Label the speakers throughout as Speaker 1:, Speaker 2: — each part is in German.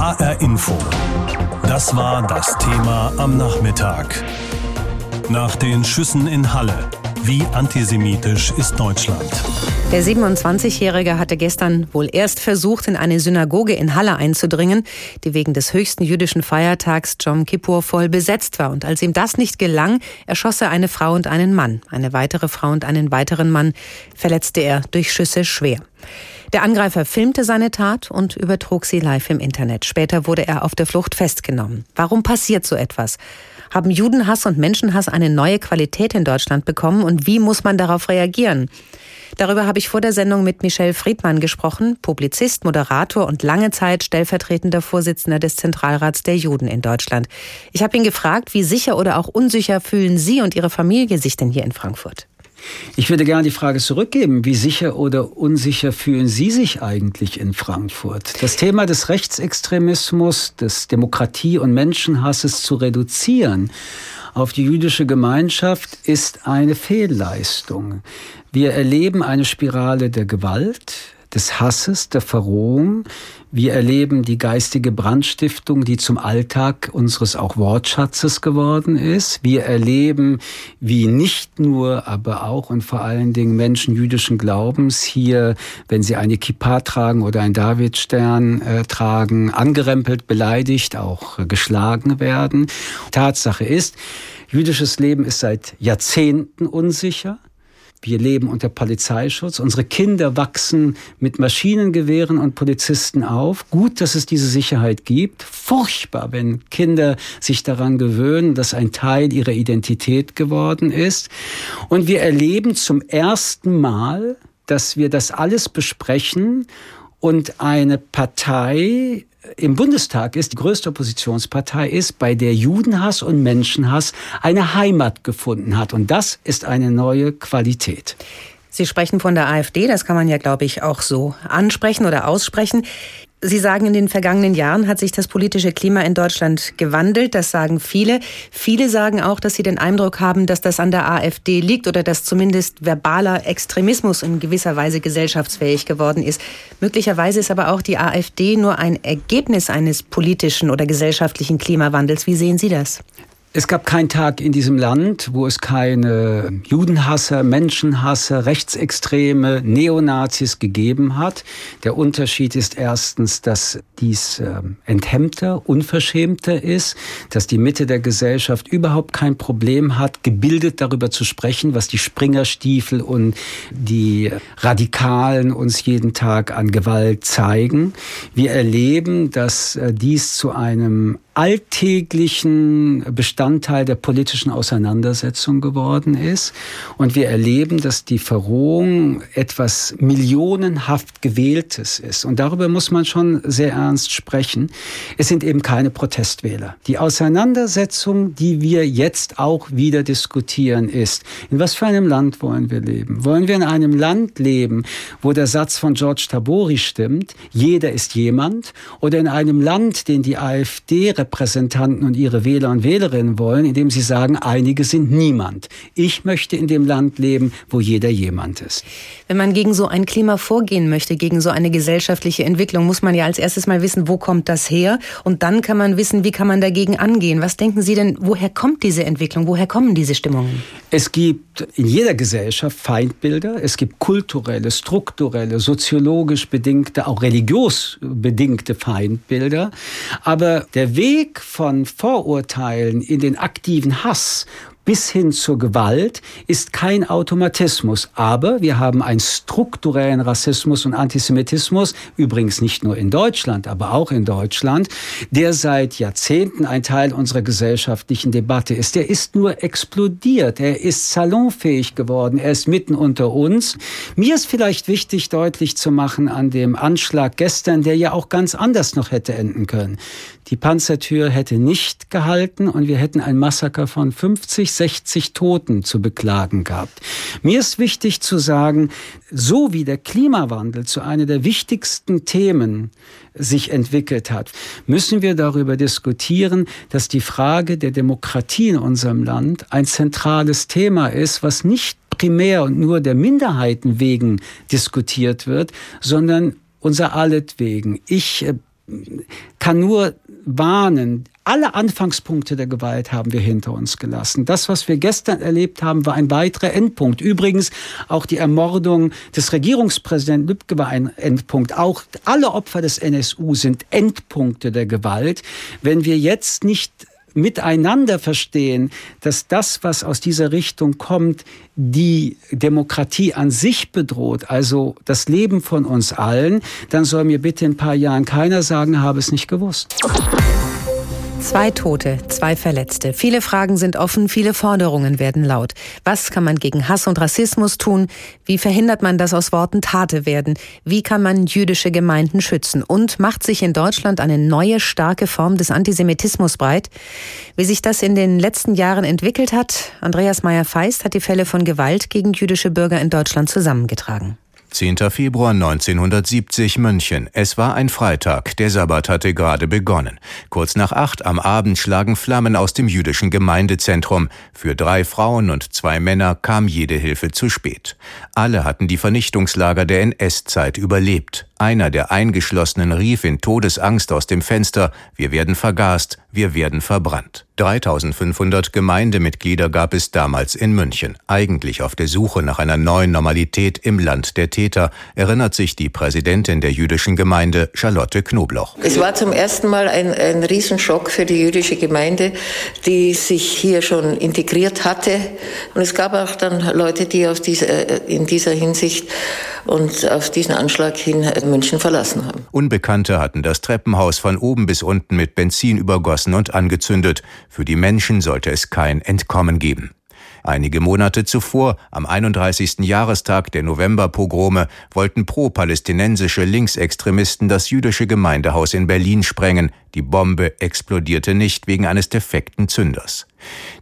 Speaker 1: HR Info. Das war das Thema am Nachmittag. Nach den Schüssen in Halle. Wie antisemitisch ist Deutschland?
Speaker 2: Der 27-Jährige hatte gestern wohl erst versucht, in eine Synagoge in Halle einzudringen, die wegen des höchsten jüdischen Feiertags Jom Kippur voll besetzt war. Und als ihm das nicht gelang, erschoss er eine Frau und einen Mann. Eine weitere Frau und einen weiteren Mann verletzte er durch Schüsse schwer. Der Angreifer filmte seine Tat und übertrug sie live im Internet. Später wurde er auf der Flucht festgenommen. Warum passiert so etwas? Haben Judenhass und Menschenhass eine neue Qualität in Deutschland bekommen und wie muss man darauf reagieren? Darüber habe ich vor der Sendung mit Michel Friedmann gesprochen, Publizist, Moderator und lange Zeit stellvertretender Vorsitzender des Zentralrats der Juden in Deutschland. Ich habe ihn gefragt, wie sicher oder auch unsicher fühlen Sie und Ihre Familie sich denn hier in Frankfurt?
Speaker 3: Ich würde gerne die Frage zurückgeben, wie sicher oder unsicher fühlen Sie sich eigentlich in Frankfurt? Das Thema des Rechtsextremismus, des Demokratie- und Menschenhasses zu reduzieren auf die jüdische Gemeinschaft ist eine Fehlleistung. Wir erleben eine Spirale der Gewalt, des Hasses, der Verrohung. Wir erleben die geistige Brandstiftung, die zum Alltag unseres auch Wortschatzes geworden ist. Wir erleben, wie nicht nur, aber auch und vor allen Dingen Menschen jüdischen Glaubens hier, wenn sie eine Kippa tragen oder einen Davidstern äh, tragen, angerempelt, beleidigt, auch äh, geschlagen werden. Tatsache ist, jüdisches Leben ist seit Jahrzehnten unsicher. Wir leben unter Polizeischutz. Unsere Kinder wachsen mit Maschinengewehren und Polizisten auf. Gut, dass es diese Sicherheit gibt. Furchtbar, wenn Kinder sich daran gewöhnen, dass ein Teil ihrer Identität geworden ist. Und wir erleben zum ersten Mal, dass wir das alles besprechen und eine Partei im Bundestag ist, die größte Oppositionspartei ist, bei der Judenhass und Menschenhass eine Heimat gefunden hat. Und das ist eine neue Qualität.
Speaker 2: Sie sprechen von der AfD, das kann man ja, glaube ich, auch so ansprechen oder aussprechen. Sie sagen, in den vergangenen Jahren hat sich das politische Klima in Deutschland gewandelt. Das sagen viele. Viele sagen auch, dass sie den Eindruck haben, dass das an der AfD liegt oder dass zumindest verbaler Extremismus in gewisser Weise gesellschaftsfähig geworden ist. Möglicherweise ist aber auch die AfD nur ein Ergebnis eines politischen oder gesellschaftlichen Klimawandels. Wie sehen Sie das?
Speaker 3: Es gab keinen Tag in diesem Land, wo es keine Judenhasser, Menschenhasser, Rechtsextreme, Neonazis gegeben hat. Der Unterschied ist erstens, dass dies äh, enthemmter, unverschämter ist, dass die Mitte der Gesellschaft überhaupt kein Problem hat, gebildet darüber zu sprechen, was die Springerstiefel und die Radikalen uns jeden Tag an Gewalt zeigen. Wir erleben, dass äh, dies zu einem alltäglichen Bestandteil der politischen Auseinandersetzung geworden ist. Und wir erleben, dass die Verrohung etwas millionenhaft Gewähltes ist. Und darüber muss man schon sehr ernst sprechen. Es sind eben keine Protestwähler. Die Auseinandersetzung, die wir jetzt auch wieder diskutieren, ist, in was für einem Land wollen wir leben? Wollen wir in einem Land leben, wo der Satz von George Tabori stimmt, jeder ist jemand? Oder in einem Land, den die AfD Repräsentanten und ihre Wähler und Wählerinnen wollen, indem sie sagen, einige sind niemand. Ich möchte in dem Land leben, wo jeder jemand ist.
Speaker 2: Wenn man gegen so ein Klima vorgehen möchte, gegen so eine gesellschaftliche Entwicklung, muss man ja als erstes mal wissen, wo kommt das her? Und dann kann man wissen, wie kann man dagegen angehen? Was denken Sie denn, woher kommt diese Entwicklung? Woher kommen diese Stimmungen?
Speaker 3: Es gibt in jeder Gesellschaft Feindbilder. Es gibt kulturelle, strukturelle, soziologisch bedingte, auch religiös bedingte Feindbilder. Aber der Weg, Weg von Vorurteilen in den aktiven Hass bis hin zur Gewalt ist kein Automatismus. Aber wir haben einen strukturellen Rassismus und Antisemitismus, übrigens nicht nur in Deutschland, aber auch in Deutschland, der seit Jahrzehnten ein Teil unserer gesellschaftlichen Debatte ist. Der ist nur explodiert. Er ist salonfähig geworden. Er ist mitten unter uns. Mir ist vielleicht wichtig, deutlich zu machen an dem Anschlag gestern, der ja auch ganz anders noch hätte enden können. Die Panzertür hätte nicht gehalten und wir hätten ein Massaker von 50, 60 Toten zu beklagen gehabt. Mir ist wichtig zu sagen, so wie der Klimawandel zu einer der wichtigsten Themen sich entwickelt hat, müssen wir darüber diskutieren, dass die Frage der Demokratie in unserem Land ein zentrales Thema ist, was nicht primär und nur der Minderheiten wegen diskutiert wird, sondern unser alletwegen. Ich äh, kann nur warnen, alle Anfangspunkte der Gewalt haben wir hinter uns gelassen. Das, was wir gestern erlebt haben, war ein weiterer Endpunkt. Übrigens, auch die Ermordung des Regierungspräsidenten Lübcke war ein Endpunkt. Auch alle Opfer des NSU sind Endpunkte der Gewalt. Wenn wir jetzt nicht miteinander verstehen, dass das, was aus dieser Richtung kommt, die Demokratie an sich bedroht, also das Leben von uns allen, dann soll mir bitte in ein paar Jahren keiner sagen, habe es nicht gewusst.
Speaker 2: Zwei Tote, zwei Verletzte. Viele Fragen sind offen, viele Forderungen werden laut. Was kann man gegen Hass und Rassismus tun? Wie verhindert man, dass aus Worten Tate werden? Wie kann man jüdische Gemeinden schützen? Und macht sich in Deutschland eine neue, starke Form des Antisemitismus breit? Wie sich das in den letzten Jahren entwickelt hat, Andreas Meyer-Feist hat die Fälle von Gewalt gegen jüdische Bürger in Deutschland zusammengetragen.
Speaker 4: 10. Februar 1970 München. Es war ein Freitag. Der Sabbat hatte gerade begonnen. Kurz nach acht am Abend schlagen Flammen aus dem jüdischen Gemeindezentrum. Für drei Frauen und zwei Männer kam jede Hilfe zu spät. Alle hatten die Vernichtungslager der NS-Zeit überlebt. Einer der Eingeschlossenen rief in Todesangst aus dem Fenster, wir werden vergast, wir werden verbrannt. 3500 Gemeindemitglieder gab es damals in München. Eigentlich auf der Suche nach einer neuen Normalität im Land der Täter, erinnert sich die Präsidentin der jüdischen Gemeinde, Charlotte Knobloch.
Speaker 5: Es war zum ersten Mal ein, ein Riesenschock für die jüdische Gemeinde, die sich hier schon integriert hatte. Und es gab auch dann Leute, die auf diese, äh, in dieser Hinsicht und auf diesen Anschlag hin München verlassen haben.
Speaker 4: Unbekannte hatten das Treppenhaus von oben bis unten mit Benzin übergossen und angezündet. Für die Menschen sollte es kein Entkommen geben. Einige Monate zuvor, am 31. Jahrestag der Novemberpogrome, wollten pro-palästinensische Linksextremisten das jüdische Gemeindehaus in Berlin sprengen. Die Bombe explodierte nicht wegen eines defekten Zünders.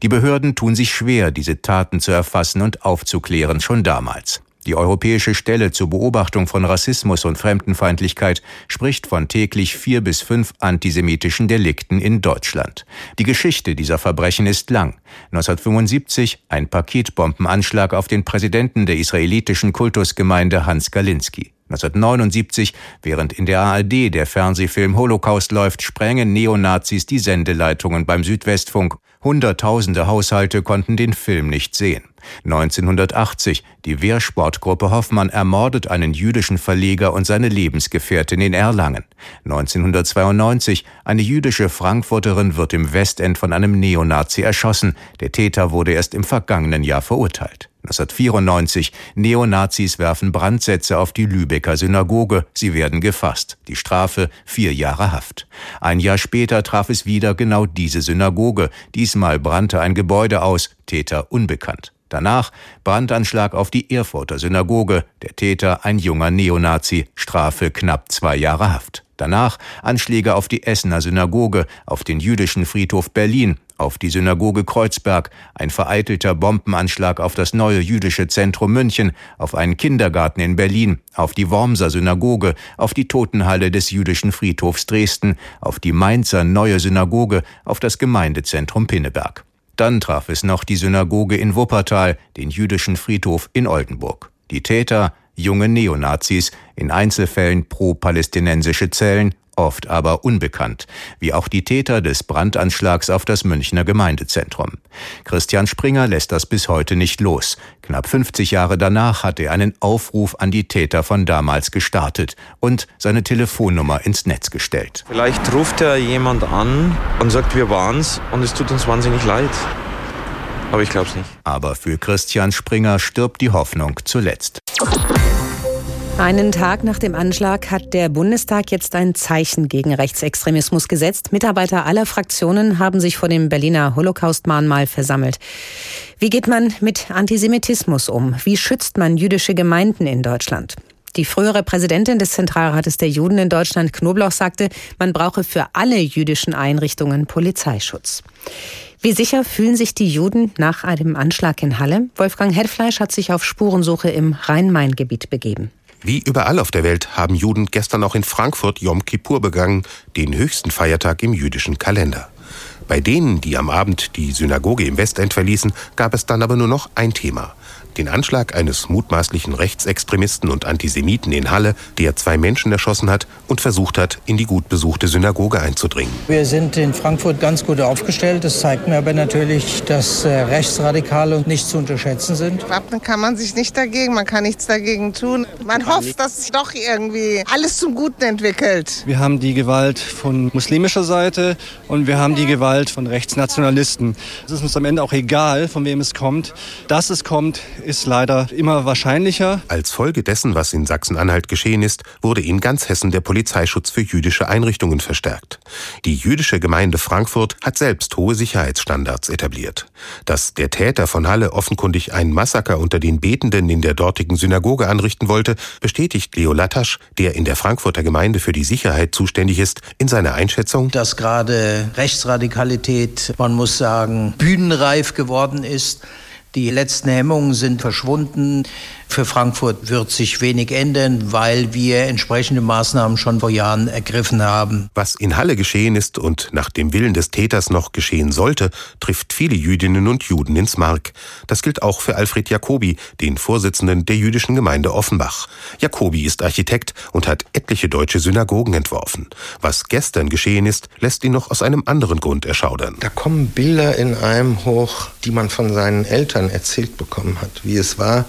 Speaker 4: Die Behörden tun sich schwer, diese Taten zu erfassen und aufzuklären, schon damals. Die Europäische Stelle zur Beobachtung von Rassismus und Fremdenfeindlichkeit spricht von täglich vier bis fünf antisemitischen Delikten in Deutschland. Die Geschichte dieser Verbrechen ist lang. 1975 ein Paketbombenanschlag auf den Präsidenten der israelitischen Kultusgemeinde Hans Galinski. 1979, während in der ARD der Fernsehfilm Holocaust läuft, sprengen Neonazis die Sendeleitungen beim Südwestfunk. Hunderttausende Haushalte konnten den Film nicht sehen. 1980, die Wehrsportgruppe Hoffmann ermordet einen jüdischen Verleger und seine Lebensgefährtin in Erlangen. 1992, eine jüdische Frankfurterin wird im Westend von einem Neonazi erschossen. Der Täter wurde erst im vergangenen Jahr verurteilt. 1994. Neonazis werfen Brandsätze auf die Lübecker Synagoge. Sie werden gefasst. Die Strafe vier Jahre Haft. Ein Jahr später traf es wieder genau diese Synagoge. Diesmal brannte ein Gebäude aus. Täter unbekannt. Danach Brandanschlag auf die Erfurter Synagoge. Der Täter ein junger Neonazi. Strafe knapp zwei Jahre Haft. Danach Anschläge auf die Essener Synagoge, auf den jüdischen Friedhof Berlin, auf die Synagoge Kreuzberg, ein vereitelter Bombenanschlag auf das neue jüdische Zentrum München, auf einen Kindergarten in Berlin, auf die Wormser Synagoge, auf die Totenhalle des jüdischen Friedhofs Dresden, auf die Mainzer neue Synagoge, auf das Gemeindezentrum Pinneberg. Dann traf es noch die Synagoge in Wuppertal, den jüdischen Friedhof in Oldenburg. Die Täter junge Neonazis, in Einzelfällen pro-palästinensische Zellen, oft aber unbekannt, wie auch die Täter des Brandanschlags auf das Münchner Gemeindezentrum. Christian Springer lässt das bis heute nicht los. Knapp 50 Jahre danach hat er einen Aufruf an die Täter von damals gestartet und seine Telefonnummer ins Netz gestellt.
Speaker 6: Vielleicht ruft er jemand an und sagt, wir waren's und es tut uns wahnsinnig leid. Aber ich glaube es nicht.
Speaker 4: Aber für Christian Springer stirbt die Hoffnung zuletzt.
Speaker 2: Einen Tag nach dem Anschlag hat der Bundestag jetzt ein Zeichen gegen Rechtsextremismus gesetzt. Mitarbeiter aller Fraktionen haben sich vor dem Berliner Holocaust-Mahnmal versammelt. Wie geht man mit Antisemitismus um? Wie schützt man jüdische Gemeinden in Deutschland? Die frühere Präsidentin des Zentralrates der Juden in Deutschland, Knobloch, sagte, man brauche für alle jüdischen Einrichtungen Polizeischutz. Wie sicher fühlen sich die Juden nach einem Anschlag in Halle? Wolfgang Hetfleisch hat sich auf Spurensuche im Rhein-Main-Gebiet begeben.
Speaker 7: Wie überall auf der Welt haben Juden gestern auch in Frankfurt Yom Kippur begangen, den höchsten Feiertag im jüdischen Kalender. Bei denen, die am Abend die Synagoge im Westend verließen, gab es dann aber nur noch ein Thema. Den Anschlag eines mutmaßlichen Rechtsextremisten und Antisemiten in Halle, der zwei Menschen erschossen hat und versucht hat, in die gut besuchte Synagoge einzudringen.
Speaker 8: Wir sind in Frankfurt ganz gut aufgestellt. Das zeigt mir aber natürlich, dass äh, Rechtsradikale nicht zu unterschätzen sind.
Speaker 9: Wappnen kann man sich nicht dagegen, man kann nichts dagegen tun. Man hofft, dass sich doch irgendwie alles zum Guten entwickelt.
Speaker 10: Wir haben die Gewalt von muslimischer Seite und wir haben die Gewalt von Rechtsnationalisten. Es ist uns am Ende auch egal, von wem es kommt. Dass es kommt, ist leider immer wahrscheinlicher.
Speaker 7: Als Folge dessen, was in Sachsen-Anhalt geschehen ist, wurde in ganz Hessen der Polizeischutz für jüdische Einrichtungen verstärkt. Die jüdische Gemeinde Frankfurt hat selbst hohe Sicherheitsstandards etabliert. Dass der Täter von Halle offenkundig ein Massaker unter den Betenden in der dortigen Synagoge anrichten wollte, bestätigt Leo Lattasch, der in der Frankfurter Gemeinde für die Sicherheit zuständig ist, in seiner Einschätzung,
Speaker 8: dass gerade Rechtsradikalität, man muss sagen, bühnenreif geworden ist. Die letzten Hemmungen sind verschwunden. Für Frankfurt wird sich wenig ändern, weil wir entsprechende Maßnahmen schon vor Jahren ergriffen haben.
Speaker 7: Was in Halle geschehen ist und nach dem Willen des Täters noch geschehen sollte, trifft viele Jüdinnen und Juden ins Mark. Das gilt auch für Alfred Jacobi, den Vorsitzenden der jüdischen Gemeinde Offenbach. Jacobi ist Architekt und hat etliche deutsche Synagogen entworfen. Was gestern geschehen ist, lässt ihn noch aus einem anderen Grund erschaudern.
Speaker 11: Da kommen Bilder in einem hoch, die man von seinen Eltern erzählt bekommen hat, wie es war,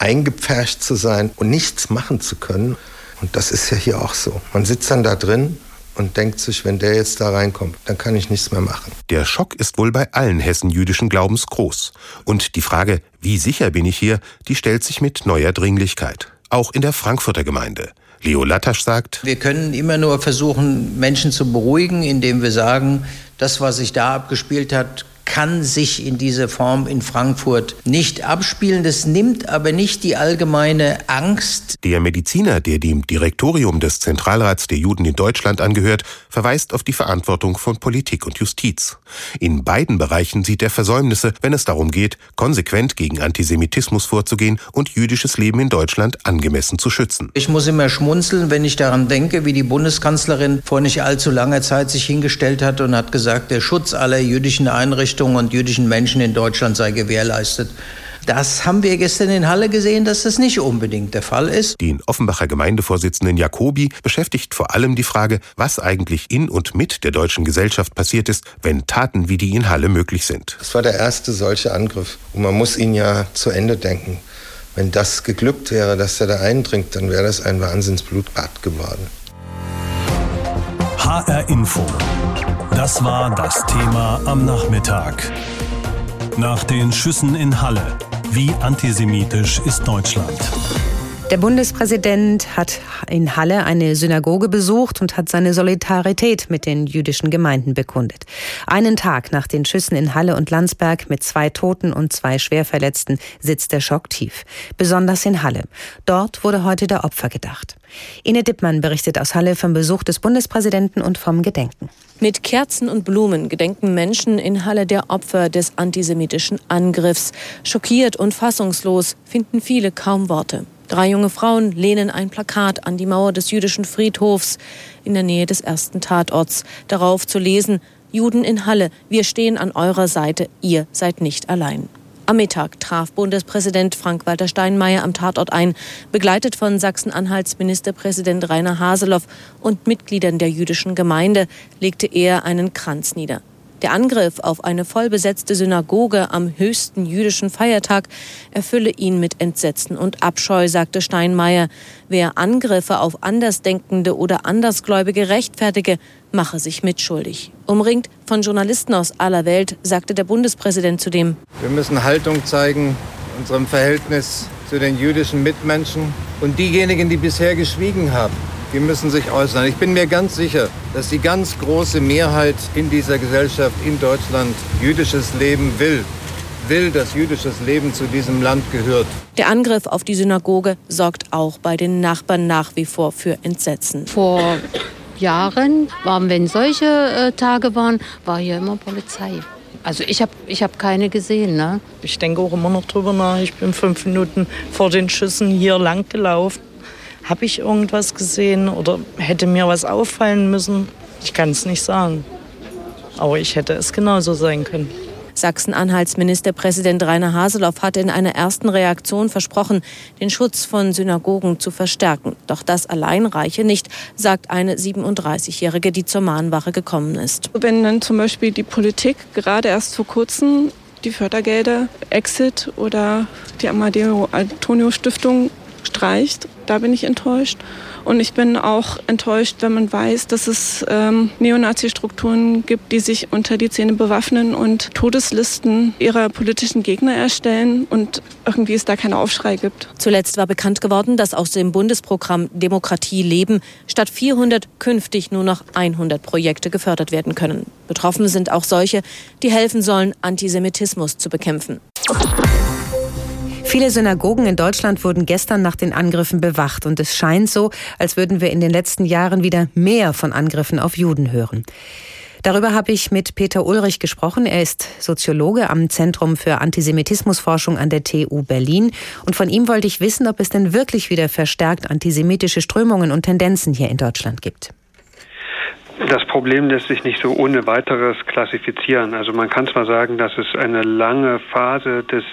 Speaker 11: eingepfercht zu sein und nichts machen zu können. Und das ist ja hier auch so. Man sitzt dann da drin und denkt sich, wenn der jetzt da reinkommt, dann kann ich nichts mehr machen.
Speaker 7: Der Schock ist wohl bei allen Hessen jüdischen Glaubens groß. Und die Frage, wie sicher bin ich hier, die stellt sich mit neuer Dringlichkeit. Auch in der Frankfurter Gemeinde. Leo Lattasch sagt,
Speaker 8: wir können immer nur versuchen, Menschen zu beruhigen, indem wir sagen, das, was sich da abgespielt hat, kann sich in dieser Form in Frankfurt nicht abspielen. Das nimmt aber nicht die allgemeine Angst.
Speaker 7: Der Mediziner, der dem Direktorium des Zentralrats der Juden in Deutschland angehört, verweist auf die Verantwortung von Politik und Justiz. In beiden Bereichen sieht er Versäumnisse, wenn es darum geht, konsequent gegen Antisemitismus vorzugehen und jüdisches Leben in Deutschland angemessen zu schützen.
Speaker 8: Ich muss immer schmunzeln, wenn ich daran denke, wie die Bundeskanzlerin vor nicht allzu langer Zeit sich hingestellt hat und hat gesagt, der Schutz aller jüdischen Einrichtungen Einrichtungen und jüdischen Menschen in Deutschland sei gewährleistet. Das haben wir gestern in Halle gesehen, dass das nicht unbedingt der Fall ist.
Speaker 7: Den Offenbacher Gemeindevorsitzenden Jacobi beschäftigt vor allem die Frage, was eigentlich in und mit der deutschen Gesellschaft passiert ist, wenn Taten wie die in Halle möglich sind.
Speaker 11: Das war der erste solche Angriff. Und man muss ihn ja zu Ende denken. Wenn das geglückt wäre, dass er da eindringt, dann wäre das ein Wahnsinnsblutbad geworden.
Speaker 1: HR Info. Das war das Thema am Nachmittag. Nach den Schüssen in Halle. Wie antisemitisch ist Deutschland?
Speaker 2: Der Bundespräsident hat in Halle eine Synagoge besucht und hat seine Solidarität mit den jüdischen Gemeinden bekundet. Einen Tag nach den Schüssen in Halle und Landsberg mit zwei Toten und zwei Schwerverletzten sitzt der Schock tief. Besonders in Halle. Dort wurde heute der Opfer gedacht. Ine Dippmann berichtet aus Halle vom Besuch des Bundespräsidenten und vom Gedenken.
Speaker 12: Mit Kerzen und Blumen gedenken Menschen in Halle der Opfer des antisemitischen Angriffs. Schockiert und fassungslos finden viele kaum Worte. Drei junge Frauen lehnen ein Plakat an die Mauer des jüdischen Friedhofs in der Nähe des ersten Tatorts. Darauf zu lesen, Juden in Halle, wir stehen an eurer Seite, ihr seid nicht allein. Am Mittag traf Bundespräsident Frank-Walter Steinmeier am Tatort ein, begleitet von Sachsen-Anhalts Ministerpräsident Rainer Haseloff und Mitgliedern der jüdischen Gemeinde, legte er einen Kranz nieder. Der Angriff auf eine vollbesetzte Synagoge am höchsten jüdischen Feiertag erfülle ihn mit Entsetzen und Abscheu, sagte Steinmeier. Wer Angriffe auf Andersdenkende oder Andersgläubige rechtfertige, mache sich mitschuldig. Umringt von Journalisten aus aller Welt, sagte der Bundespräsident zudem.
Speaker 13: Wir müssen Haltung zeigen, unserem Verhältnis zu den jüdischen Mitmenschen und diejenigen, die bisher geschwiegen haben die müssen sich äußern. Ich bin mir ganz sicher, dass die ganz große Mehrheit in dieser Gesellschaft in Deutschland jüdisches Leben will will, dass jüdisches Leben zu diesem Land gehört.
Speaker 12: Der Angriff auf die Synagoge sorgt auch bei den Nachbarn nach wie vor für Entsetzen.
Speaker 14: Vor Jahren, waren, wenn solche äh, Tage waren, war hier immer Polizei. Also ich habe ich hab keine gesehen. Ne?
Speaker 15: Ich denke auch immer noch drüber nach. Ich bin fünf Minuten vor den Schüssen hier lang gelaufen. Habe ich irgendwas gesehen oder hätte mir was auffallen müssen? Ich kann es nicht sagen. Aber ich hätte es genauso sein können.
Speaker 16: Sachsen-Anhalts Ministerpräsident Rainer Haseloff hatte in einer ersten Reaktion versprochen, den Schutz von Synagogen zu verstärken. Doch das allein reiche nicht, sagt eine 37-Jährige, die zur Mahnwache gekommen ist.
Speaker 17: Wenn dann zum Beispiel die Politik gerade erst vor kurzem die Fördergelder Exit oder die Amadeo Antonio Stiftung streicht, da bin ich enttäuscht. Und ich bin auch enttäuscht, wenn man weiß, dass es ähm, Neonazi-Strukturen gibt, die sich unter die Zähne bewaffnen und Todeslisten ihrer politischen Gegner erstellen und irgendwie es da keinen Aufschrei gibt.
Speaker 16: Zuletzt war bekannt geworden, dass aus dem Bundesprogramm Demokratie leben statt 400 künftig nur noch 100 Projekte gefördert werden können. Betroffen sind auch solche, die helfen sollen, Antisemitismus zu bekämpfen.
Speaker 2: Viele Synagogen in Deutschland wurden gestern nach den Angriffen bewacht und es scheint so, als würden wir in den letzten Jahren wieder mehr von Angriffen auf Juden hören. Darüber habe ich mit Peter Ulrich gesprochen. Er ist Soziologe am Zentrum für Antisemitismusforschung an der TU Berlin. Und von ihm wollte ich wissen, ob es denn wirklich wieder verstärkt antisemitische Strömungen und Tendenzen hier in Deutschland gibt.
Speaker 18: Das Problem lässt sich nicht so ohne weiteres klassifizieren. Also man kann zwar sagen, dass es eine lange Phase des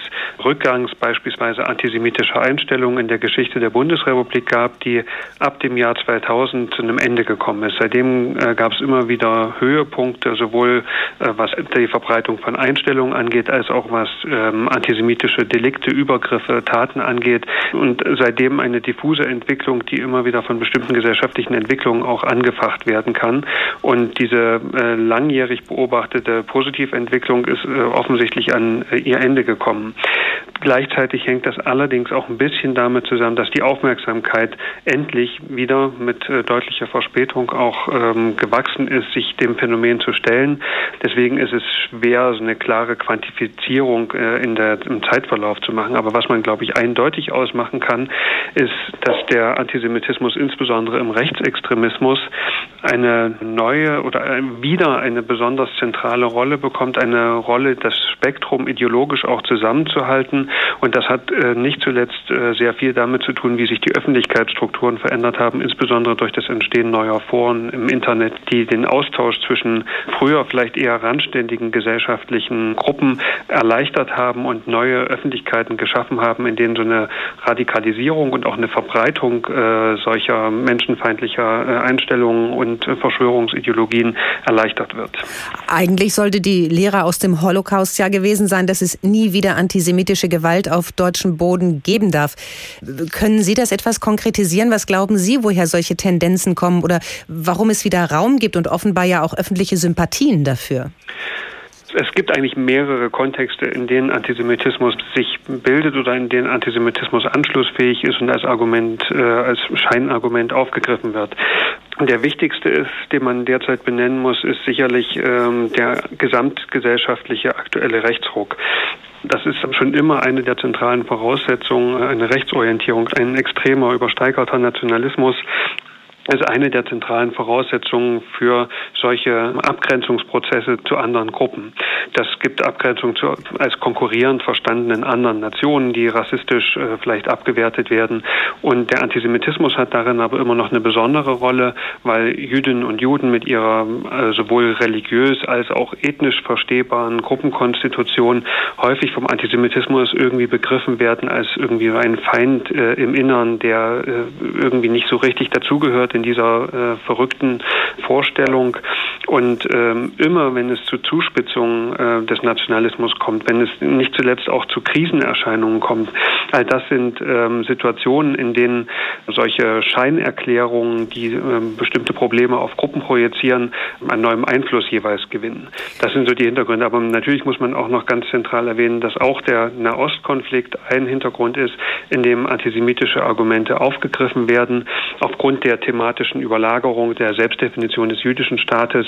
Speaker 18: Rückgangs beispielsweise antisemitischer Einstellungen in der Geschichte der Bundesrepublik gab, die ab dem Jahr 2000 zu einem Ende gekommen ist. Seitdem äh, gab es immer wieder Höhepunkte, sowohl äh, was die Verbreitung von Einstellungen angeht, als auch was ähm, antisemitische Delikte, Übergriffe, Taten angeht. Und seitdem eine diffuse Entwicklung, die immer wieder von bestimmten gesellschaftlichen Entwicklungen auch angefacht werden kann. Und diese äh, langjährig beobachtete Positiventwicklung ist äh, offensichtlich an äh, ihr Ende gekommen. Gleichzeitig hängt das allerdings auch ein bisschen damit zusammen, dass die Aufmerksamkeit endlich wieder mit äh, deutlicher Verspätung auch ähm, gewachsen ist, sich dem Phänomen zu stellen. Deswegen ist es schwer, so eine klare Quantifizierung äh, in der, im Zeitverlauf zu machen. Aber was man, glaube ich, eindeutig ausmachen kann, ist, dass der Antisemitismus insbesondere im Rechtsextremismus eine neue oder wieder eine besonders zentrale Rolle bekommt, eine Rolle, das Spektrum ideologisch auch zusammenzuhalten. Und das hat äh, nicht zuletzt äh, sehr viel damit zu tun, wie sich die Öffentlichkeitsstrukturen verändert haben, insbesondere durch das Entstehen neuer Foren im Internet, die den Austausch zwischen früher vielleicht eher randständigen gesellschaftlichen Gruppen erleichtert haben und neue Öffentlichkeiten geschaffen haben, in denen so eine Radikalisierung und auch eine Verbreitung äh, solcher menschenfeindlicher äh, Einstellungen und äh, Verschwörungsideologien erleichtert wird.
Speaker 2: Eigentlich sollte die Lehre aus dem Holocaust ja gewesen sein, dass es nie wieder antisemitische Gewalt auf deutschem Boden geben darf. Können Sie das etwas konkretisieren? Was glauben Sie, woher solche Tendenzen kommen oder warum es wieder Raum gibt und offenbar ja auch öffentliche Sympathien dafür?
Speaker 18: Es gibt eigentlich mehrere Kontexte, in denen Antisemitismus sich bildet oder in denen Antisemitismus anschlussfähig ist und als Argument, äh, als Scheinargument aufgegriffen wird. Der wichtigste ist, den man derzeit benennen muss, ist sicherlich ähm, der gesamtgesellschaftliche aktuelle Rechtsruck. Das ist schon immer eine der zentralen Voraussetzungen, eine Rechtsorientierung, ein extremer, übersteigerter Nationalismus ist eine der zentralen Voraussetzungen für solche Abgrenzungsprozesse zu anderen Gruppen. Das gibt Abgrenzung zu als konkurrierend verstandenen anderen Nationen, die rassistisch äh, vielleicht abgewertet werden. Und der Antisemitismus hat darin aber immer noch eine besondere Rolle, weil Jüdinnen und Juden mit ihrer äh, sowohl religiös als auch ethnisch verstehbaren Gruppenkonstitution häufig vom Antisemitismus irgendwie begriffen werden als irgendwie ein Feind äh, im Innern, der äh, irgendwie nicht so richtig dazugehört in dieser äh, verrückten Vorstellung. Und ähm, immer, wenn es zu Zuspitzungen äh, des Nationalismus kommt, wenn es nicht zuletzt auch zu Krisenerscheinungen kommt, all das sind ähm, Situationen, in denen solche Scheinerklärungen, die ähm, bestimmte Probleme auf Gruppen projizieren, an neuem Einfluss jeweils gewinnen. Das sind so die Hintergründe. Aber natürlich muss man auch noch ganz zentral erwähnen, dass auch der Nahostkonflikt ein Hintergrund ist, in dem antisemitische Argumente aufgegriffen werden, aufgrund der Thematik dramatischen Überlagerung der Selbstdefinition des jüdischen Staates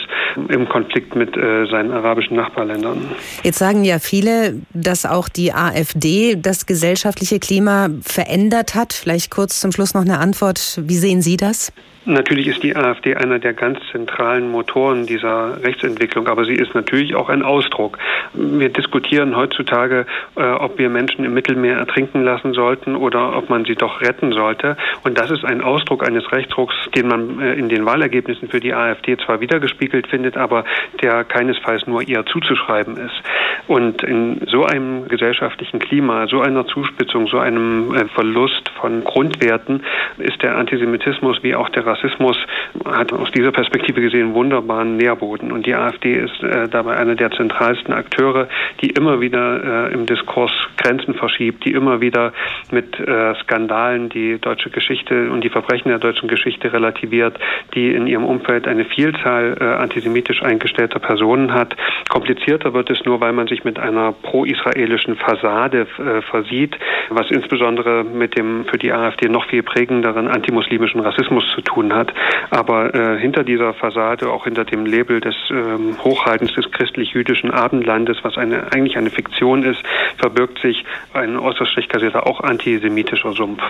Speaker 18: im Konflikt mit äh, seinen arabischen Nachbarländern.
Speaker 2: Jetzt sagen ja viele, dass auch die AfD das gesellschaftliche Klima verändert hat. Vielleicht kurz zum Schluss noch eine Antwort. Wie sehen Sie das?
Speaker 18: Natürlich ist die AfD einer der ganz zentralen Motoren dieser Rechtsentwicklung, aber sie ist natürlich auch ein Ausdruck. Wir diskutieren heutzutage, äh, ob wir Menschen im Mittelmeer ertrinken lassen sollten oder ob man sie doch retten sollte. Und das ist ein Ausdruck eines Rechtsdrucks, den man äh, in den Wahlergebnissen für die AfD zwar wiedergespiegelt findet, aber der keinesfalls nur ihr zuzuschreiben ist. Und in so einem gesellschaftlichen Klima, so einer Zuspitzung, so einem äh, Verlust von Grundwerten ist der Antisemitismus wie auch der Rassismus hat aus dieser Perspektive gesehen wunderbaren Nährboden. Und die AfD ist äh, dabei einer der zentralsten Akteure, die immer wieder äh, im Diskurs Grenzen verschiebt, die immer wieder mit äh, Skandalen die deutsche Geschichte und die Verbrechen der deutschen Geschichte relativiert, die in ihrem Umfeld eine Vielzahl äh, antisemitisch eingestellter Personen hat. Komplizierter wird es nur, weil man sich mit einer pro-israelischen Fassade äh, versieht, was insbesondere mit dem für die AfD noch viel prägenderen antimuslimischen Rassismus zu tun tun hat. Aber äh, hinter dieser Fassade, auch hinter dem Label des ähm, Hochhaltens des christlich-jüdischen Abendlandes, was eine, eigentlich eine Fiktion ist, verbirgt sich ein äußerst schlecht kassierter, auch antisemitischer Sumpf.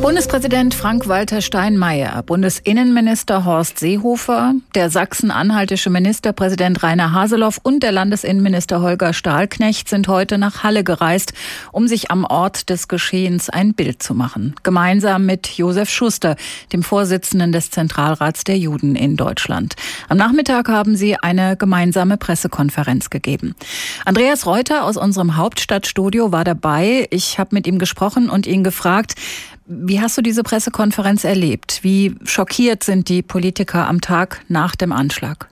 Speaker 19: Bundespräsident Frank-Walter Steinmeier, Bundesinnenminister Horst Seehofer, der sachsen-anhaltische Ministerpräsident Rainer Haseloff und der Landesinnenminister Holger Stahlknecht sind heute nach Halle gereist, um sich am Ort des Geschehens ein Bild zu machen. Gemeinsam mit Josef Schuster, dem Vorsitzenden des Zentralrats der Juden in Deutschland. Am Nachmittag haben sie eine gemeinsame Pressekonferenz gegeben. Andreas Reuter aus unserem Hauptstadtstudio war dabei. Ich habe mit ihm gesprochen und ihn gefragt, wie hast du diese Pressekonferenz erlebt? Wie schockiert sind die Politiker am Tag nach dem Anschlag?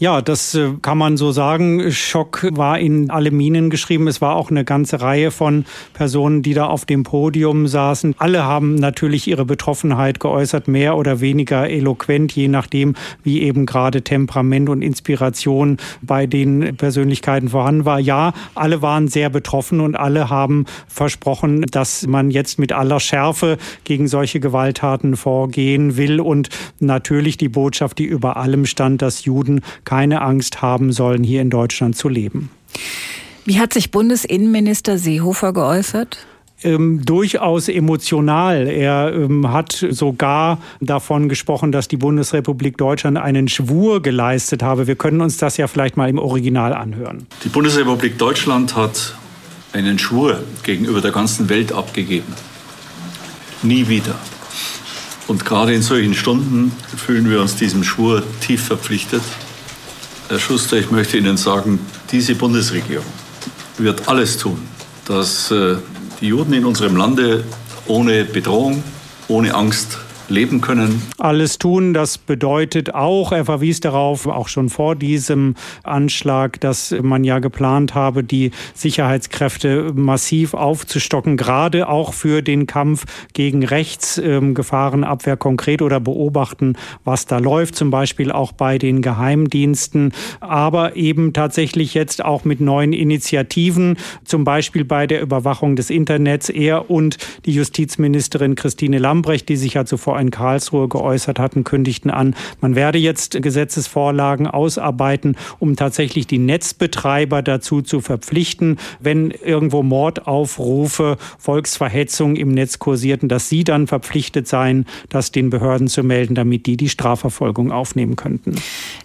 Speaker 20: Ja, das äh, kann man so sagen. Schock war in alle Minen geschrieben. Es war auch eine ganze Reihe von Personen, die da auf dem Podium saßen. Alle haben natürlich ihre Betroffenheit geäußert, mehr oder weniger eloquent, je nachdem, wie eben gerade Temperament und Inspiration bei den Persönlichkeiten vorhanden war. Ja, alle waren sehr betroffen und alle haben versprochen, dass man jetzt mit aller Schärfe gegen solche Gewalttaten vorgehen will und natürlich die Botschaft, die über allem stand, dass Juden keine Angst haben sollen, hier in Deutschland zu leben.
Speaker 19: Wie hat sich Bundesinnenminister Seehofer geäußert?
Speaker 20: Ähm, durchaus emotional. Er ähm, hat sogar davon gesprochen, dass die Bundesrepublik Deutschland einen Schwur geleistet habe. Wir können uns das ja vielleicht mal im Original anhören.
Speaker 21: Die Bundesrepublik Deutschland hat einen Schwur gegenüber der ganzen Welt abgegeben. Nie wieder. Und gerade in solchen Stunden fühlen wir uns diesem Schwur tief verpflichtet. Herr Schuster, ich möchte Ihnen sagen, diese Bundesregierung wird alles tun, dass äh, die Juden in unserem Lande ohne Bedrohung, ohne Angst leben können.
Speaker 20: Alles tun, das bedeutet auch, er verwies darauf, auch schon vor diesem Anschlag, dass man ja geplant habe, die Sicherheitskräfte massiv aufzustocken, gerade auch für den Kampf gegen Rechtsgefahrenabwehr ähm, konkret oder beobachten, was da läuft, zum Beispiel auch bei den Geheimdiensten, aber eben tatsächlich jetzt auch mit neuen Initiativen, zum Beispiel bei der Überwachung des Internets. Er und die Justizministerin Christine Lambrecht, die sich ja zuvor in Karlsruhe geäußert hatten, kündigten an, man werde jetzt Gesetzesvorlagen ausarbeiten, um tatsächlich die Netzbetreiber dazu zu verpflichten, wenn irgendwo Mordaufrufe, Volksverhetzung im Netz kursierten, dass sie dann verpflichtet seien, das den Behörden zu melden, damit die die Strafverfolgung aufnehmen könnten.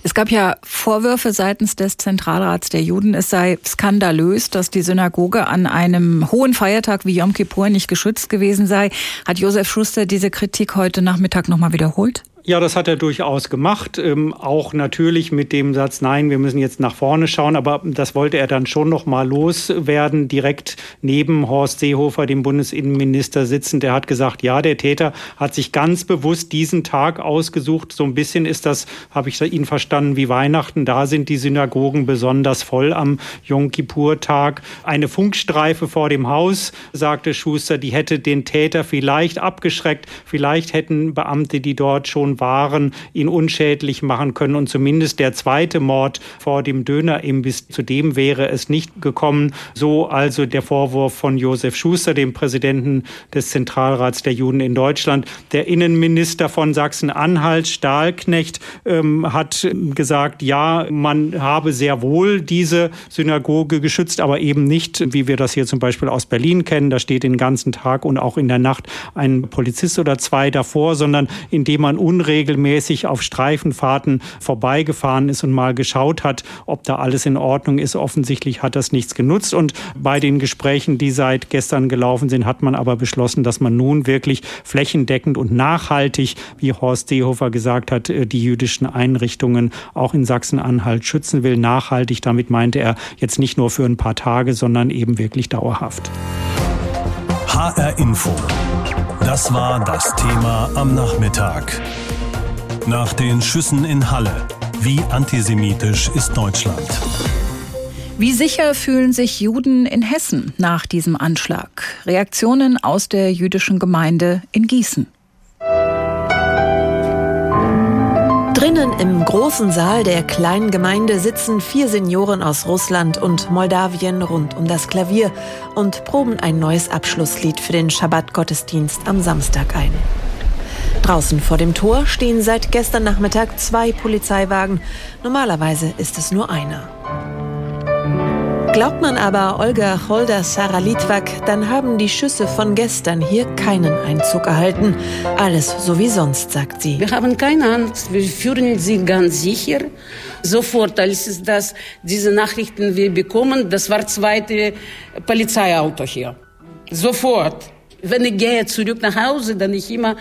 Speaker 19: Es gab ja Vorwürfe seitens des Zentralrats der Juden, es sei skandalös, dass die Synagoge an einem hohen Feiertag wie Yom Kippur nicht geschützt gewesen sei. Hat Josef Schuster diese Kritik heute Nachmittag nochmal wiederholt?
Speaker 20: Ja, das hat er durchaus gemacht. Ähm, auch natürlich mit dem Satz, nein, wir müssen jetzt nach vorne schauen. Aber das wollte er dann schon noch mal loswerden, direkt neben Horst Seehofer, dem Bundesinnenminister, sitzen. Der hat gesagt, ja, der Täter hat sich ganz bewusst diesen Tag ausgesucht. So ein bisschen ist das, habe ich ihn verstanden, wie Weihnachten. Da sind die Synagogen besonders voll am Yom Kippur-Tag. Eine Funkstreife vor dem Haus, sagte Schuster, die hätte den Täter vielleicht abgeschreckt. Vielleicht hätten Beamte, die dort schon Waren, ihn unschädlich machen können. Und zumindest der zweite Mord vor dem Dönerimbiss, zu dem wäre es nicht gekommen. So also der Vorwurf von Josef Schuster, dem Präsidenten des Zentralrats der Juden in Deutschland. Der Innenminister von Sachsen-Anhalt, Stahlknecht, ähm, hat gesagt, ja, man habe sehr wohl diese Synagoge geschützt, aber eben nicht, wie wir das hier zum Beispiel aus Berlin kennen. Da steht den ganzen Tag und auch in der Nacht ein Polizist oder zwei davor, sondern indem man unregelmäßig auf Streifenfahrten vorbeigefahren ist und mal geschaut hat, ob da alles in Ordnung ist. Offensichtlich hat das nichts genutzt. Und bei den Gesprächen, die seit gestern gelaufen sind, hat man aber beschlossen, dass man nun wirklich flächendeckend und nachhaltig, wie Horst Seehofer gesagt hat, äh, die jüdischen Einrichtungen auch in Sachsen-Anhalt schützen will. Nachhaltig, damit meinte er jetzt nicht nur für ein paar Tage, sondern eben wirklich dauerhaft.
Speaker 1: HR Info. Das war das Thema am Nachmittag. Nach den Schüssen in Halle. Wie antisemitisch ist Deutschland?
Speaker 19: Wie sicher fühlen sich Juden in Hessen nach diesem Anschlag? Reaktionen aus der jüdischen Gemeinde in Gießen.
Speaker 16: Drinnen im großen Saal der kleinen Gemeinde sitzen vier Senioren aus Russland und Moldawien rund um das Klavier und proben ein neues Abschlusslied für den Schabbat-Gottesdienst am Samstag ein. Draußen vor dem Tor stehen seit gestern Nachmittag zwei Polizeiwagen. Normalerweise ist es nur einer. Glaubt man aber Olga Holder Sarah Litwak, dann haben die Schüsse von gestern hier keinen Einzug erhalten. Alles so wie sonst, sagt sie.
Speaker 22: Wir haben keine Angst, wir fühlen sie ganz sicher. Sofort, als das, diese Nachrichten wir bekommen, das war zweite Polizeiauto hier. Sofort. Wenn ich gehe zurück nach Hause, dann ich immer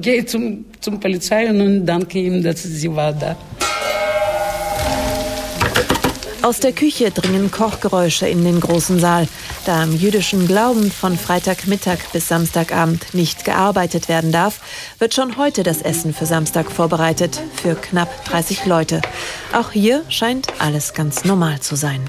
Speaker 22: gehe zum, zum Polizei und danke ihm, dass sie war da.
Speaker 16: Aus der Küche dringen Kochgeräusche in den großen Saal. Da im jüdischen Glauben von Freitagmittag bis Samstagabend nicht gearbeitet werden darf, wird schon heute das Essen für Samstag vorbereitet, für knapp 30 Leute. Auch hier scheint alles ganz normal zu sein.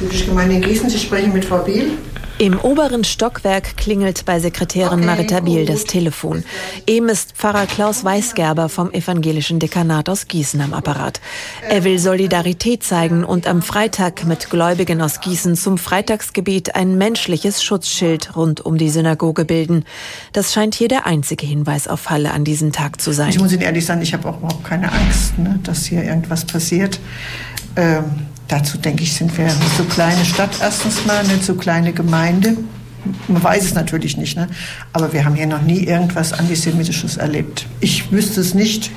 Speaker 23: Jüdische Gemeinde in Gießen, Sie sprechen mit Frau Biel.
Speaker 16: Im oberen Stockwerk klingelt bei Sekretärin Marita Biel das Telefon. Eben ist Pfarrer Klaus Weisgerber vom evangelischen Dekanat aus Gießen am Apparat. Er will Solidarität zeigen und am Freitag mit Gläubigen aus Gießen zum Freitagsgebet ein menschliches Schutzschild rund um die Synagoge bilden. Das scheint hier der einzige Hinweis auf Halle an diesem Tag zu sein.
Speaker 23: Ich muss Ihnen ehrlich sagen, ich habe auch überhaupt keine Angst, ne, dass hier irgendwas passiert. Ähm Dazu denke ich, sind wir eine zu kleine Stadt erstens mal, eine zu kleine Gemeinde. Man weiß es natürlich nicht, ne? aber wir haben hier noch nie irgendwas Antisemitisches erlebt. Ich wüsste es nicht,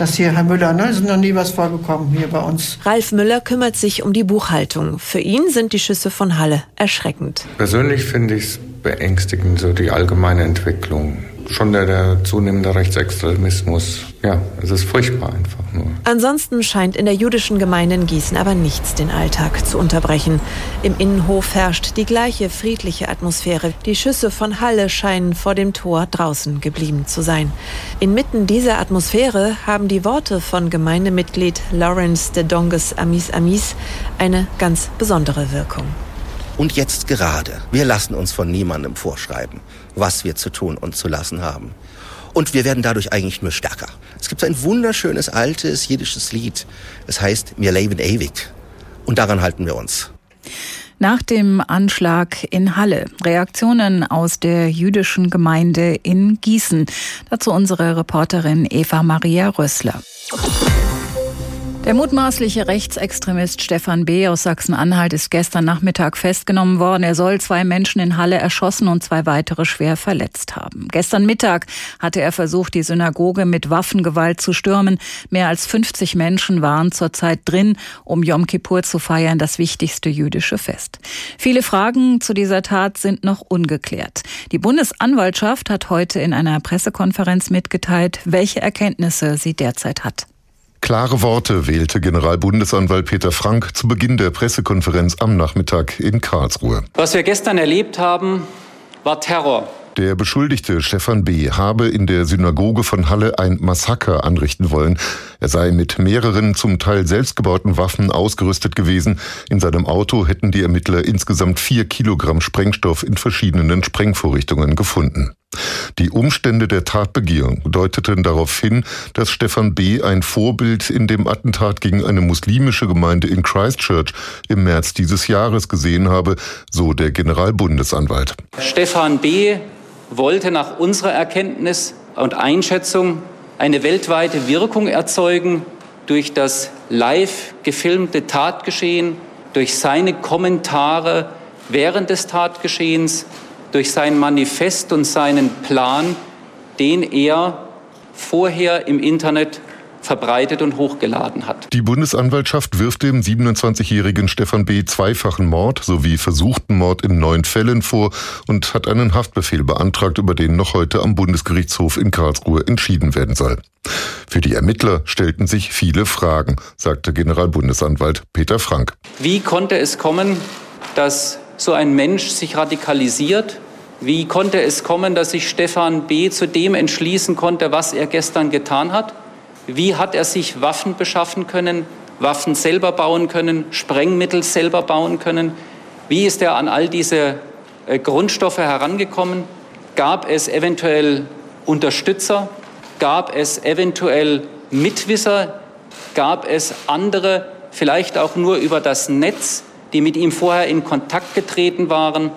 Speaker 23: dass hier Herr Müller, ne, ist noch nie was vorgekommen hier bei uns.
Speaker 16: Ralf Müller kümmert sich um die Buchhaltung. Für ihn sind die Schüsse von Halle erschreckend.
Speaker 24: Persönlich finde ich es beängstigend, so die allgemeine Entwicklung schon der, der zunehmende Rechtsextremismus. Ja, es ist furchtbar einfach nur.
Speaker 16: Ansonsten scheint in der jüdischen Gemeinde in Gießen aber nichts den Alltag zu unterbrechen. Im Innenhof herrscht die gleiche friedliche Atmosphäre. Die Schüsse von Halle scheinen vor dem Tor draußen geblieben zu sein. Inmitten dieser Atmosphäre haben die Worte von Gemeindemitglied Lawrence de Donges Amis Amis eine ganz besondere Wirkung.
Speaker 25: Und jetzt gerade. Wir lassen uns von niemandem vorschreiben, was wir zu tun und zu lassen haben. Und wir werden dadurch eigentlich nur stärker. Es gibt ein wunderschönes altes jiddisches Lied. Es heißt Mir leben ewig. Und daran halten wir uns.
Speaker 19: Nach dem Anschlag in Halle. Reaktionen aus der jüdischen Gemeinde in Gießen. Dazu unsere Reporterin Eva Maria Rössler. Der mutmaßliche Rechtsextremist Stefan B. aus Sachsen-Anhalt ist gestern Nachmittag festgenommen worden. Er soll zwei Menschen in Halle erschossen und zwei weitere schwer verletzt haben. Gestern Mittag hatte er versucht, die Synagoge mit Waffengewalt zu stürmen. Mehr als 50 Menschen waren zurzeit drin, um Yom Kippur zu feiern, das wichtigste jüdische Fest. Viele Fragen zu dieser Tat sind noch ungeklärt. Die Bundesanwaltschaft hat heute in einer Pressekonferenz mitgeteilt, welche Erkenntnisse sie derzeit hat.
Speaker 26: Klare Worte wählte Generalbundesanwalt Peter Frank zu Beginn der Pressekonferenz am Nachmittag in Karlsruhe.
Speaker 27: Was wir gestern erlebt haben, war Terror.
Speaker 26: Der Beschuldigte Stefan B. habe in der Synagoge von Halle ein Massaker anrichten wollen. Er sei mit mehreren zum Teil selbstgebauten Waffen ausgerüstet gewesen. In seinem Auto hätten die Ermittler insgesamt vier Kilogramm Sprengstoff in verschiedenen Sprengvorrichtungen gefunden. Die Umstände der Tatbegehung deuteten darauf hin, dass Stefan B. ein Vorbild in dem Attentat gegen eine muslimische Gemeinde in Christchurch im März dieses Jahres gesehen habe, so der Generalbundesanwalt.
Speaker 27: Stefan B. wollte nach unserer Erkenntnis und Einschätzung eine weltweite Wirkung erzeugen durch das live gefilmte Tatgeschehen, durch seine Kommentare während des Tatgeschehens, durch sein Manifest und seinen Plan, den er vorher im Internet verbreitet und hochgeladen hat.
Speaker 26: Die Bundesanwaltschaft wirft dem 27-jährigen Stefan B. zweifachen Mord sowie versuchten Mord in neun Fällen vor und hat einen Haftbefehl beantragt, über den noch heute am Bundesgerichtshof in Karlsruhe entschieden werden soll. Für die Ermittler stellten sich viele Fragen, sagte Generalbundesanwalt Peter Frank.
Speaker 27: Wie konnte es kommen, dass so ein Mensch sich radikalisiert? Wie konnte es kommen, dass sich Stefan B. zu dem entschließen konnte, was er gestern getan hat? Wie hat er sich Waffen beschaffen können, Waffen selber bauen können, Sprengmittel selber bauen können? Wie ist er an all diese äh, Grundstoffe herangekommen? Gab es eventuell Unterstützer? Gab es eventuell Mitwisser? Gab es andere, vielleicht auch nur über das Netz, die mit ihm vorher in Kontakt getreten waren?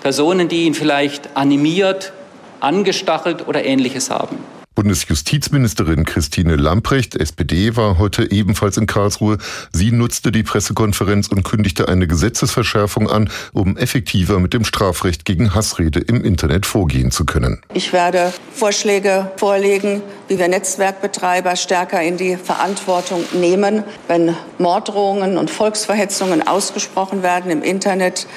Speaker 27: Personen, die ihn vielleicht animiert, angestachelt oder ähnliches haben?
Speaker 26: Bundesjustizministerin Christine Lamprecht, SPD, war heute ebenfalls in Karlsruhe. Sie nutzte die Pressekonferenz und kündigte eine Gesetzesverschärfung an, um effektiver mit dem Strafrecht gegen Hassrede im Internet vorgehen zu können.
Speaker 28: Ich werde Vorschläge vorlegen, wie wir Netzwerkbetreiber stärker in die Verantwortung nehmen, wenn Morddrohungen und Volksverhetzungen ausgesprochen werden im Internet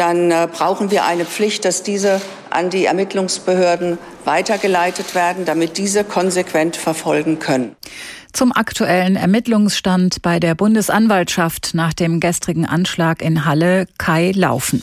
Speaker 28: dann äh, brauchen wir eine Pflicht, dass diese an die Ermittlungsbehörden weitergeleitet werden, damit diese konsequent verfolgen können.
Speaker 19: Zum aktuellen Ermittlungsstand bei der Bundesanwaltschaft nach dem gestrigen Anschlag in Halle Kai Laufen.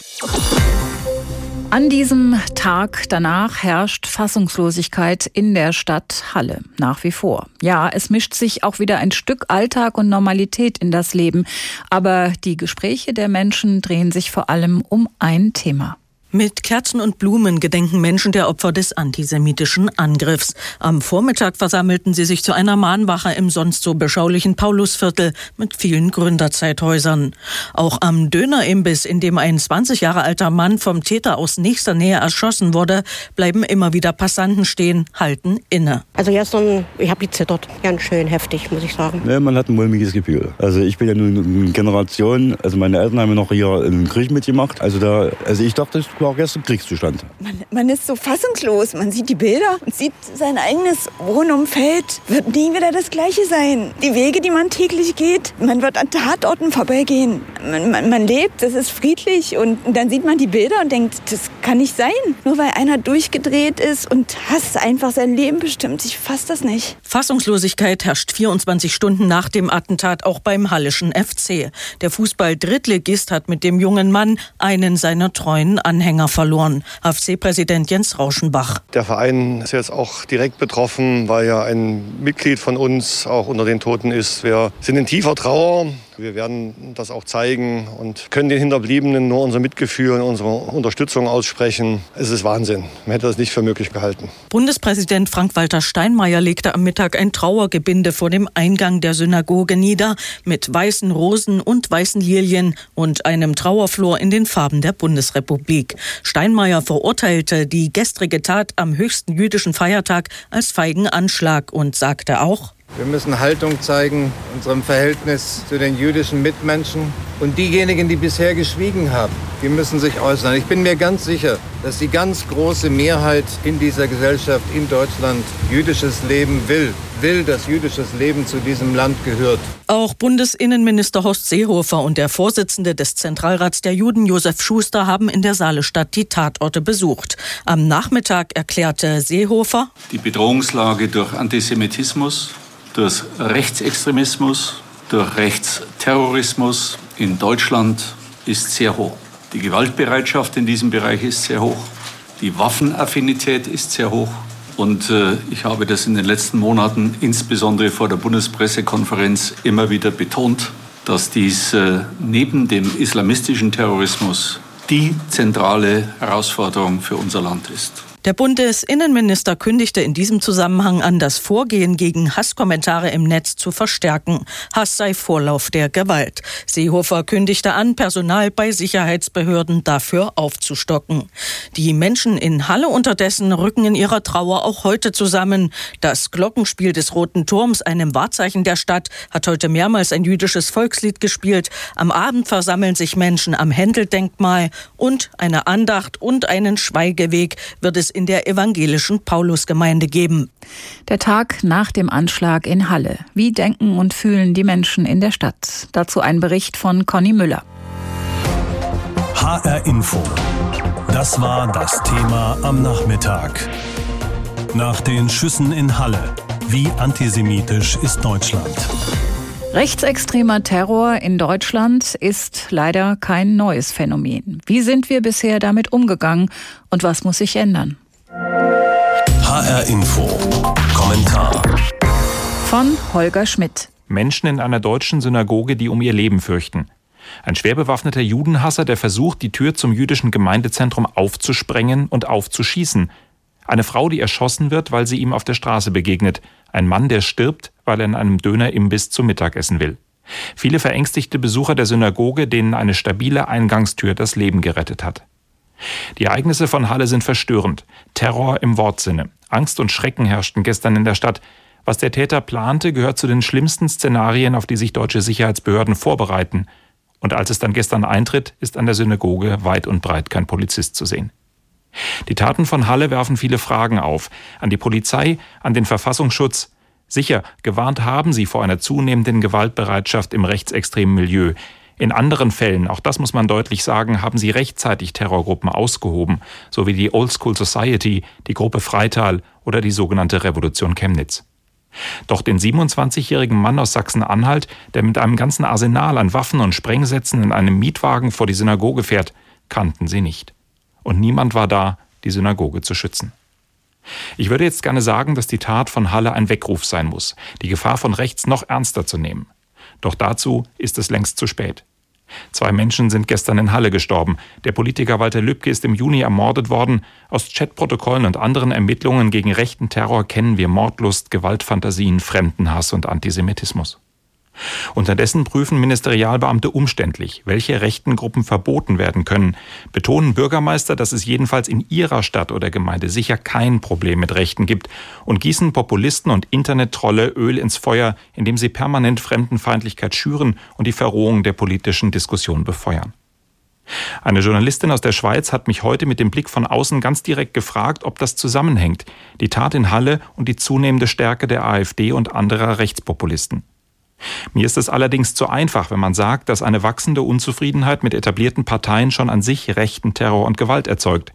Speaker 19: An diesem Tag danach herrscht Fassungslosigkeit in der Stadt Halle nach wie vor. Ja, es mischt sich auch wieder ein Stück Alltag und Normalität in das Leben, aber die Gespräche der Menschen drehen sich vor allem um ein Thema.
Speaker 29: Mit Kerzen und Blumen gedenken Menschen der Opfer des antisemitischen Angriffs. Am Vormittag versammelten sie sich zu einer Mahnwache im sonst so beschaulichen Paulusviertel mit vielen Gründerzeithäusern. Auch am Dönerimbiss, in dem ein 20 Jahre alter Mann vom Täter aus nächster Nähe erschossen wurde, bleiben immer wieder Passanten stehen, halten inne.
Speaker 30: Also gestern, ich habe gezittert. Ganz schön heftig, muss ich sagen.
Speaker 31: Ja, man hat ein mulmiges Gefühl. Also ich bin ja nun eine Generation, also meine Eltern haben ja noch hier im Krieg mitgemacht. Also da, also ich dachte, war gestern Kriegszustand.
Speaker 32: Man, man, ist so fassungslos. Man sieht die Bilder und sieht sein eigenes Wohnumfeld. Wird nie wieder das Gleiche sein. Die Wege, die man täglich geht, man wird an Tatorten vorbeigehen. Man, man, man lebt, das ist friedlich und dann sieht man die Bilder und denkt, das kann nicht sein. Nur weil einer durchgedreht ist und Hass einfach sein Leben bestimmt. Ich fasse das nicht.
Speaker 29: Fassungslosigkeit herrscht 24 Stunden nach dem Attentat auch beim Hallischen FC. Der Fußball-Drittligist hat mit dem jungen Mann einen seiner treuen Anhänger Anhänger verloren. HFC-Präsident Jens Rauschenbach.
Speaker 10: Der Verein ist jetzt auch direkt betroffen, weil ja ein Mitglied von uns auch unter den Toten ist. Wir sind in tiefer Trauer. Wir werden das auch zeigen und können den Hinterbliebenen nur unser Mitgefühl und unsere Unterstützung aussprechen. Es ist Wahnsinn. Man hätte das nicht für möglich gehalten.
Speaker 29: Bundespräsident Frank-Walter Steinmeier legte am Mittag ein Trauergebinde vor dem Eingang der Synagoge nieder mit weißen Rosen und weißen Lilien und einem Trauerflor in den Farben der Bundesrepublik. Steinmeier verurteilte die gestrige Tat am höchsten jüdischen Feiertag als feigen Anschlag und sagte auch,
Speaker 13: wir müssen Haltung zeigen unserem Verhältnis zu den jüdischen Mitmenschen. Und diejenigen, die bisher geschwiegen haben, die müssen sich äußern. Ich bin mir ganz sicher, dass die ganz große Mehrheit in dieser Gesellschaft in Deutschland jüdisches Leben will, will, dass jüdisches Leben zu diesem Land gehört.
Speaker 29: Auch Bundesinnenminister Horst Seehofer und der Vorsitzende des Zentralrats der Juden Josef Schuster haben in der Saalestadt die Tatorte besucht. Am Nachmittag erklärte Seehofer,
Speaker 21: die Bedrohungslage durch Antisemitismus durch Rechtsextremismus, durch Rechtsterrorismus in Deutschland ist sehr hoch. Die Gewaltbereitschaft in diesem Bereich ist sehr hoch. Die Waffenaffinität ist sehr hoch. Und äh, ich habe das in den letzten Monaten, insbesondere vor der Bundespressekonferenz, immer wieder betont, dass dies äh, neben dem islamistischen Terrorismus die zentrale Herausforderung für unser Land ist.
Speaker 29: Der Bundesinnenminister kündigte in diesem Zusammenhang an, das Vorgehen gegen Hasskommentare im Netz zu verstärken. Hass sei Vorlauf der Gewalt. Seehofer kündigte an, Personal bei Sicherheitsbehörden dafür aufzustocken. Die Menschen in Halle unterdessen rücken in ihrer Trauer auch heute zusammen. Das Glockenspiel des Roten Turms, einem Wahrzeichen der Stadt, hat heute mehrmals ein jüdisches Volkslied gespielt. Am Abend versammeln sich Menschen am Händeldenkmal und eine Andacht und einen Schweigeweg wird es in der evangelischen Paulusgemeinde geben.
Speaker 19: Der Tag nach dem Anschlag in Halle. Wie denken und fühlen die Menschen in der Stadt? Dazu ein Bericht von Conny Müller.
Speaker 1: HR Info. Das war das Thema am Nachmittag. Nach den Schüssen in Halle. Wie antisemitisch ist Deutschland?
Speaker 19: Rechtsextremer Terror in Deutschland ist leider kein neues Phänomen. Wie sind wir bisher damit umgegangen und was muss sich ändern?
Speaker 1: HR Info. Kommentar.
Speaker 19: Von Holger Schmidt.
Speaker 33: Menschen in einer deutschen Synagoge, die um ihr Leben fürchten. Ein schwer bewaffneter Judenhasser, der versucht, die Tür zum jüdischen Gemeindezentrum aufzusprengen und aufzuschießen. Eine Frau, die erschossen wird, weil sie ihm auf der Straße begegnet. Ein Mann, der stirbt, weil er in einem Dönerimbiss zum Mittagessen will. Viele verängstigte Besucher der Synagoge, denen eine stabile Eingangstür das Leben gerettet hat. Die Ereignisse von Halle sind verstörend. Terror im Wortsinne. Angst und Schrecken herrschten gestern in der Stadt. Was der Täter plante, gehört zu den schlimmsten Szenarien, auf die sich deutsche Sicherheitsbehörden vorbereiten. Und als es dann gestern eintritt, ist an der Synagoge weit und breit kein Polizist zu sehen. Die Taten von Halle werfen viele Fragen auf. An die Polizei, an den Verfassungsschutz. Sicher, gewarnt haben sie vor einer zunehmenden Gewaltbereitschaft im rechtsextremen Milieu. In anderen Fällen, auch das muss man deutlich sagen, haben sie rechtzeitig Terrorgruppen ausgehoben, so wie die Old School Society, die Gruppe Freital oder die sogenannte Revolution Chemnitz. Doch den 27-jährigen Mann aus Sachsen-Anhalt, der mit einem ganzen Arsenal an Waffen und Sprengsätzen in einem Mietwagen vor die Synagoge fährt, kannten sie nicht und niemand war da, die Synagoge zu schützen. Ich würde jetzt gerne sagen, dass die Tat von Halle ein Weckruf sein muss, die Gefahr von rechts noch ernster zu nehmen. Doch dazu ist es längst zu spät. Zwei Menschen sind gestern in Halle gestorben. Der Politiker Walter Lübcke ist im Juni ermordet worden. Aus Chatprotokollen und anderen Ermittlungen gegen rechten Terror kennen wir Mordlust, Gewaltfantasien, Fremdenhass und Antisemitismus. Unterdessen prüfen Ministerialbeamte umständlich, welche rechten Gruppen verboten werden können, betonen Bürgermeister, dass es jedenfalls in ihrer Stadt oder Gemeinde sicher kein Problem mit Rechten gibt und gießen Populisten und Internettrolle Öl ins Feuer, indem sie permanent Fremdenfeindlichkeit schüren und die Verrohung der politischen Diskussion befeuern. Eine Journalistin aus der Schweiz hat mich heute mit dem Blick von außen ganz direkt gefragt, ob das zusammenhängt, die Tat in Halle und die zunehmende Stärke der AfD und anderer Rechtspopulisten. Mir ist es allerdings zu einfach, wenn man sagt, dass eine wachsende Unzufriedenheit mit etablierten Parteien schon an sich rechten Terror und Gewalt erzeugt.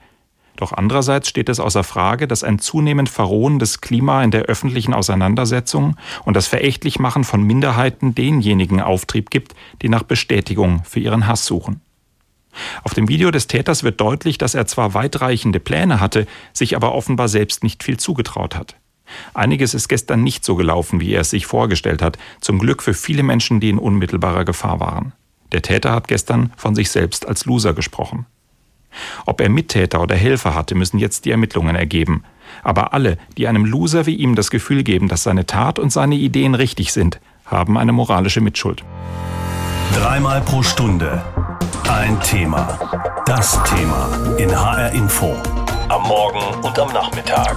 Speaker 33: Doch andererseits steht es außer Frage, dass ein zunehmend verrohendes Klima in der öffentlichen Auseinandersetzung und das Verächtlichmachen von Minderheiten denjenigen Auftrieb gibt, die nach Bestätigung für ihren Hass suchen. Auf dem Video des Täters wird deutlich, dass er zwar weitreichende Pläne hatte, sich aber offenbar selbst nicht viel zugetraut hat. Einiges ist gestern nicht so gelaufen, wie er es sich vorgestellt hat, zum Glück für viele Menschen, die in unmittelbarer Gefahr waren. Der Täter hat gestern von sich selbst als Loser gesprochen. Ob er Mittäter oder Helfer hatte, müssen jetzt die Ermittlungen ergeben. Aber alle, die einem Loser wie ihm das Gefühl geben, dass seine Tat und seine Ideen richtig sind, haben eine moralische Mitschuld.
Speaker 1: Dreimal pro Stunde ein Thema. Das Thema in HR Info. Am Morgen und am Nachmittag.